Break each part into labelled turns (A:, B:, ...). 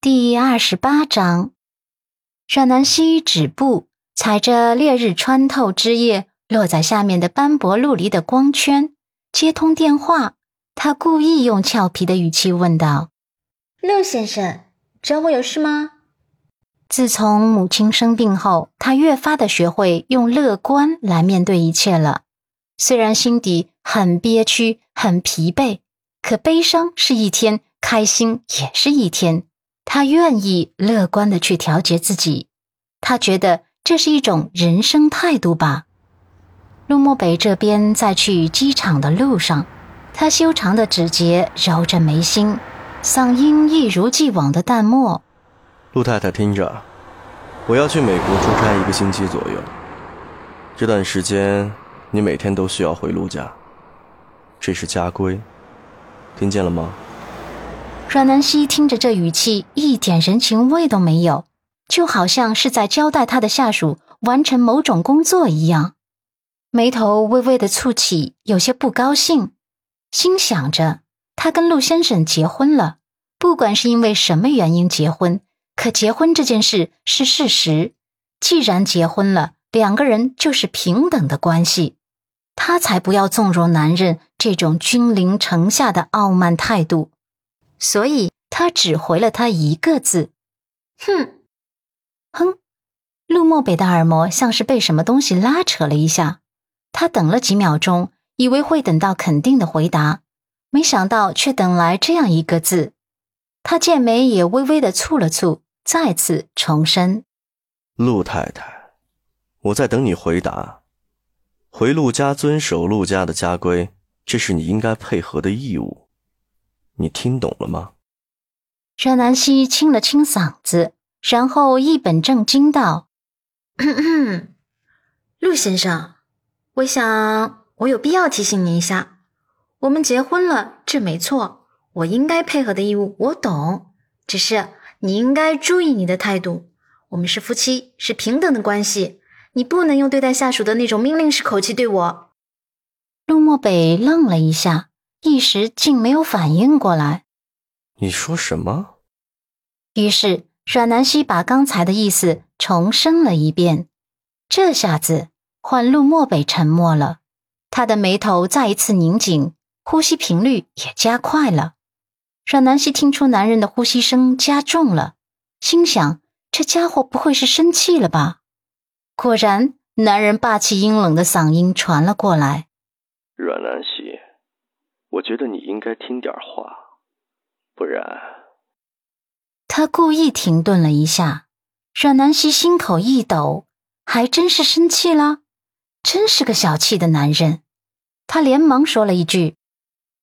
A: 第二十八章，阮南希止步，踩着烈日穿透枝叶落在下面的斑驳陆离的光圈，接通电话。他故意用俏皮的语气问道：“
B: 陆先生，找我有事吗？”
A: 自从母亲生病后，他越发的学会用乐观来面对一切了。虽然心底很憋屈、很疲惫，可悲伤是一天，开心也是一天。他愿意乐观的去调节自己，他觉得这是一种人生态度吧。陆漠北这边在去机场的路上，他修长的指节揉着眉心，嗓音一如既往的淡漠：“
C: 陆太太，听着，我要去美国出差一个星期左右，这段时间你每天都需要回陆家，这是家规，听见了吗？”
A: 阮南希听着这语气，一点人情味都没有，就好像是在交代他的下属完成某种工作一样，眉头微微的蹙起，有些不高兴，心想着他跟陆先生结婚了，不管是因为什么原因结婚，可结婚这件事是事实，既然结婚了，两个人就是平等的关系，他才不要纵容男人这种君临城下的傲慢态度。所以他只回了他一个字：“
B: 哼，
A: 哼。”陆漠北的耳膜像是被什么东西拉扯了一下，他等了几秒钟，以为会等到肯定的回答，没想到却等来这样一个字。他剑眉也微微的蹙了蹙，再次重申：“
C: 陆太太，我在等你回答。回陆家遵守陆家的家规，这是你应该配合的义务。”你听懂了吗？
A: 阮南希清了清嗓子，然后一本正经道：“
B: 陆先生，我想我有必要提醒你一下，我们结婚了，这没错，我应该配合的义务我懂。只是你应该注意你的态度，我们是夫妻，是平等的关系，你不能用对待下属的那种命令式口气对我。”
A: 陆漠北愣了一下。一时竟没有反应过来，
C: 你说什么？
A: 于是阮南希把刚才的意思重申了一遍。这下子，换陆漠北沉默了，他的眉头再一次拧紧，呼吸频率也加快了。阮南希听出男人的呼吸声加重了，心想：这家伙不会是生气了吧？果然，男人霸气阴冷的嗓音传了过来：“
C: 阮南希。”我觉得你应该听点话，不然。
A: 他故意停顿了一下，阮南希心口一抖，还真是生气了，真是个小气的男人。他连忙说了一句：“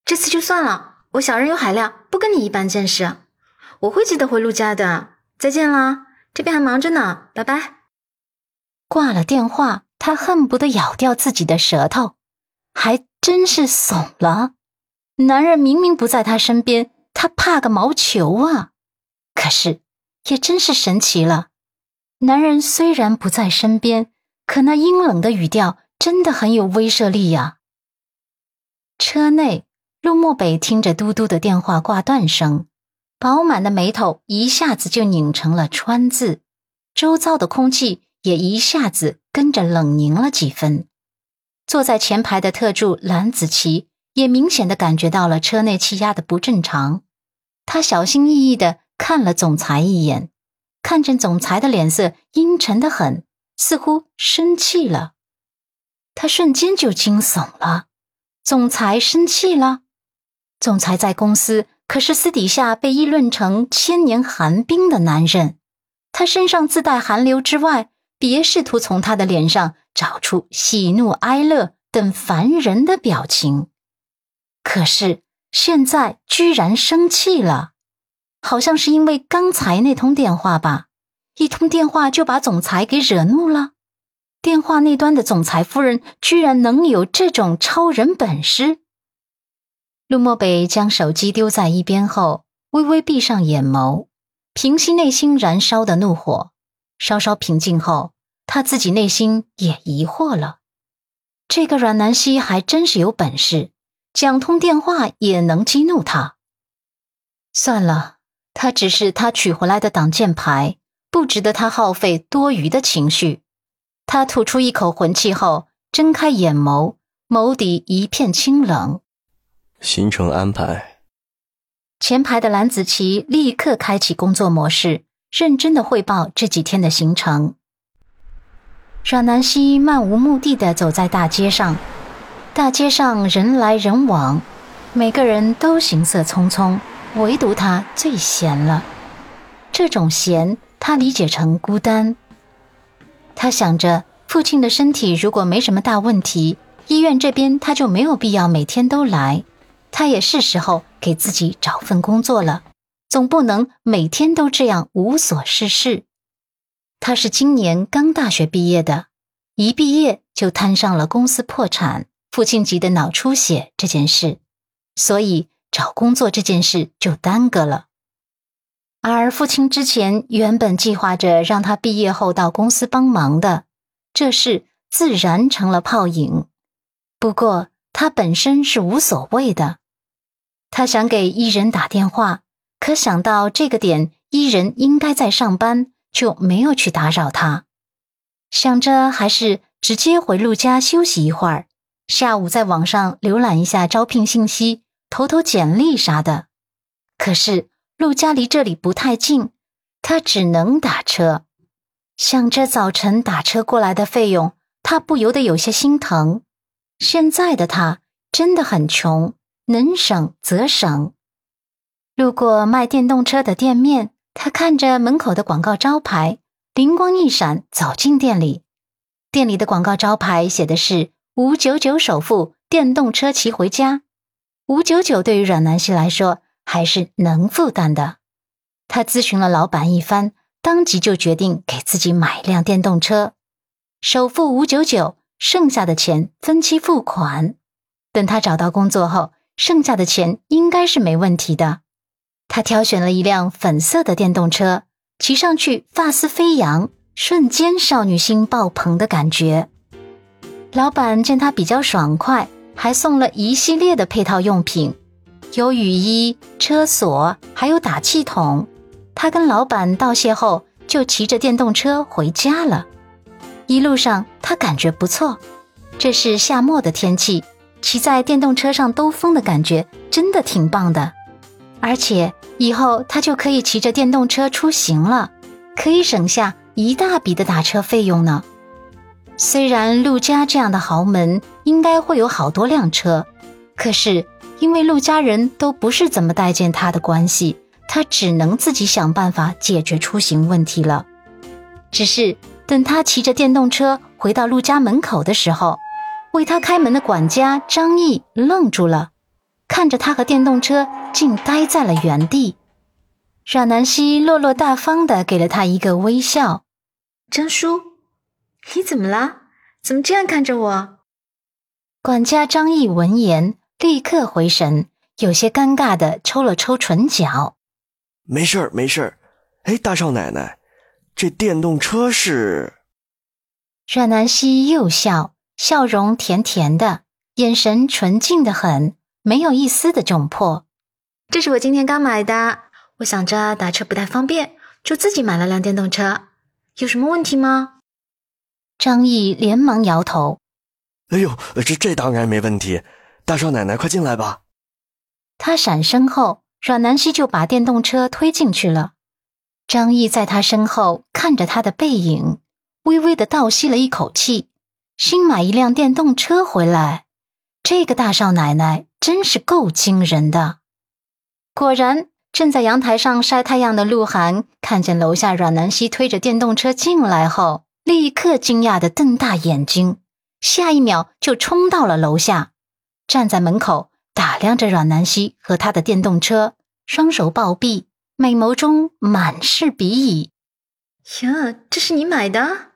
B: 这次就算了，我小人有海量，不跟你一般见识。我会记得回陆家的。再见啦，这边还忙着呢，拜拜。”
A: 挂了电话，他恨不得咬掉自己的舌头，还真是怂了。男人明明不在他身边，他怕个毛球啊！可是也真是神奇了，男人虽然不在身边，可那阴冷的语调真的很有威慑力呀。车内，陆漠北听着嘟嘟的电话挂断声，饱满的眉头一下子就拧成了川字，周遭的空气也一下子跟着冷凝了几分。坐在前排的特助蓝子琪。也明显的感觉到了车内气压的不正常，他小心翼翼的看了总裁一眼，看见总裁的脸色阴沉的很，似乎生气了。他瞬间就惊悚了，总裁生气了。总裁在公司可是私底下被议论成千年寒冰的男人，他身上自带寒流之外，别试图从他的脸上找出喜怒哀乐等烦人的表情。可是现在居然生气了，好像是因为刚才那通电话吧？一通电话就把总裁给惹怒了。电话那端的总裁夫人居然能有这种超人本事？陆漠北将手机丢在一边后，微微闭上眼眸，平息内心燃烧的怒火。稍稍平静后，他自己内心也疑惑了：这个阮南希还真是有本事。讲通电话也能激怒他。算了，他只是他取回来的挡箭牌，不值得他耗费多余的情绪。他吐出一口魂气后，睁开眼眸，眸底一片清冷。
C: 行程安排。
A: 前排的蓝子琪立刻开启工作模式，认真的汇报这几天的行程。阮南希漫无目的的走在大街上，大街上人来人往，每个人都行色匆匆，唯独他最闲了。这种闲，他理解成孤单。他想着，父亲的身体如果没什么大问题，医院这边他就没有必要每天都来。他也是时候给自己找份工作了，总不能每天都这样无所事事。他是今年刚大学毕业的，一毕业就摊上了公司破产、父亲急得脑出血这件事，所以找工作这件事就耽搁了。而父亲之前原本计划着让他毕业后到公司帮忙的，这事自然成了泡影。不过他本身是无所谓的。他想给伊人打电话，可想到这个点伊人应该在上班，就没有去打扰他。想着还是直接回陆家休息一会儿，下午在网上浏览一下招聘信息，投投简历啥的。可是陆家离这里不太近，他只能打车。想着早晨打车过来的费用，他不由得有些心疼。现在的他真的很穷。能省则省。路过卖电动车的店面，他看着门口的广告招牌，灵光一闪，走进店里。店里的广告招牌写的是“五九九首付，电动车骑回家”。五九九对于阮南希来说还是能负担的。他咨询了老板一番，当即就决定给自己买一辆电动车，首付五九九，剩下的钱分期付款。等他找到工作后。剩下的钱应该是没问题的。他挑选了一辆粉色的电动车，骑上去发丝飞扬，瞬间少女心爆棚的感觉。老板见他比较爽快，还送了一系列的配套用品，有雨衣、车锁，还有打气筒。他跟老板道谢后，就骑着电动车回家了。一路上他感觉不错，这是夏末的天气。骑在电动车上兜风的感觉真的挺棒的，而且以后他就可以骑着电动车出行了，可以省下一大笔的打车费用呢。虽然陆家这样的豪门应该会有好多辆车，可是因为陆家人都不是怎么待见他的关系，他只能自己想办法解决出行问题了。只是等他骑着电动车回到陆家门口的时候。为他开门的管家张毅愣住了，看着他和电动车，竟呆在了原地。阮南希落落大方的给了他一个微笑：“
B: 张叔，你怎么了？怎么这样看着我？”
A: 管家张毅闻言立刻回神，有些尴尬的抽了抽唇角：“
C: 没事儿，没事儿。哎，大少奶奶，这电动车是？”
A: 阮南希又笑。笑容甜甜的，眼神纯净的很，没有一丝的窘迫。
B: 这是我今天刚买的，我想着打车不太方便，就自己买了辆电动车。有什么问题吗？
A: 张毅连忙摇头。
C: 哎呦，这这当然没问题。大少奶奶，快进来吧。
A: 他闪身后，阮南希就把电动车推进去了。张毅在他身后看着他的背影，微微的倒吸了一口气。新买一辆电动车回来，这个大少奶奶真是够惊人的。果然，正在阳台上晒太阳的鹿晗看见楼下阮南希推着电动车进来后，立刻惊讶的瞪大眼睛，下一秒就冲到了楼下，站在门口打量着阮南希和他的电动车，双手抱臂，美眸中满是鄙夷。
B: 呀，这是你买的？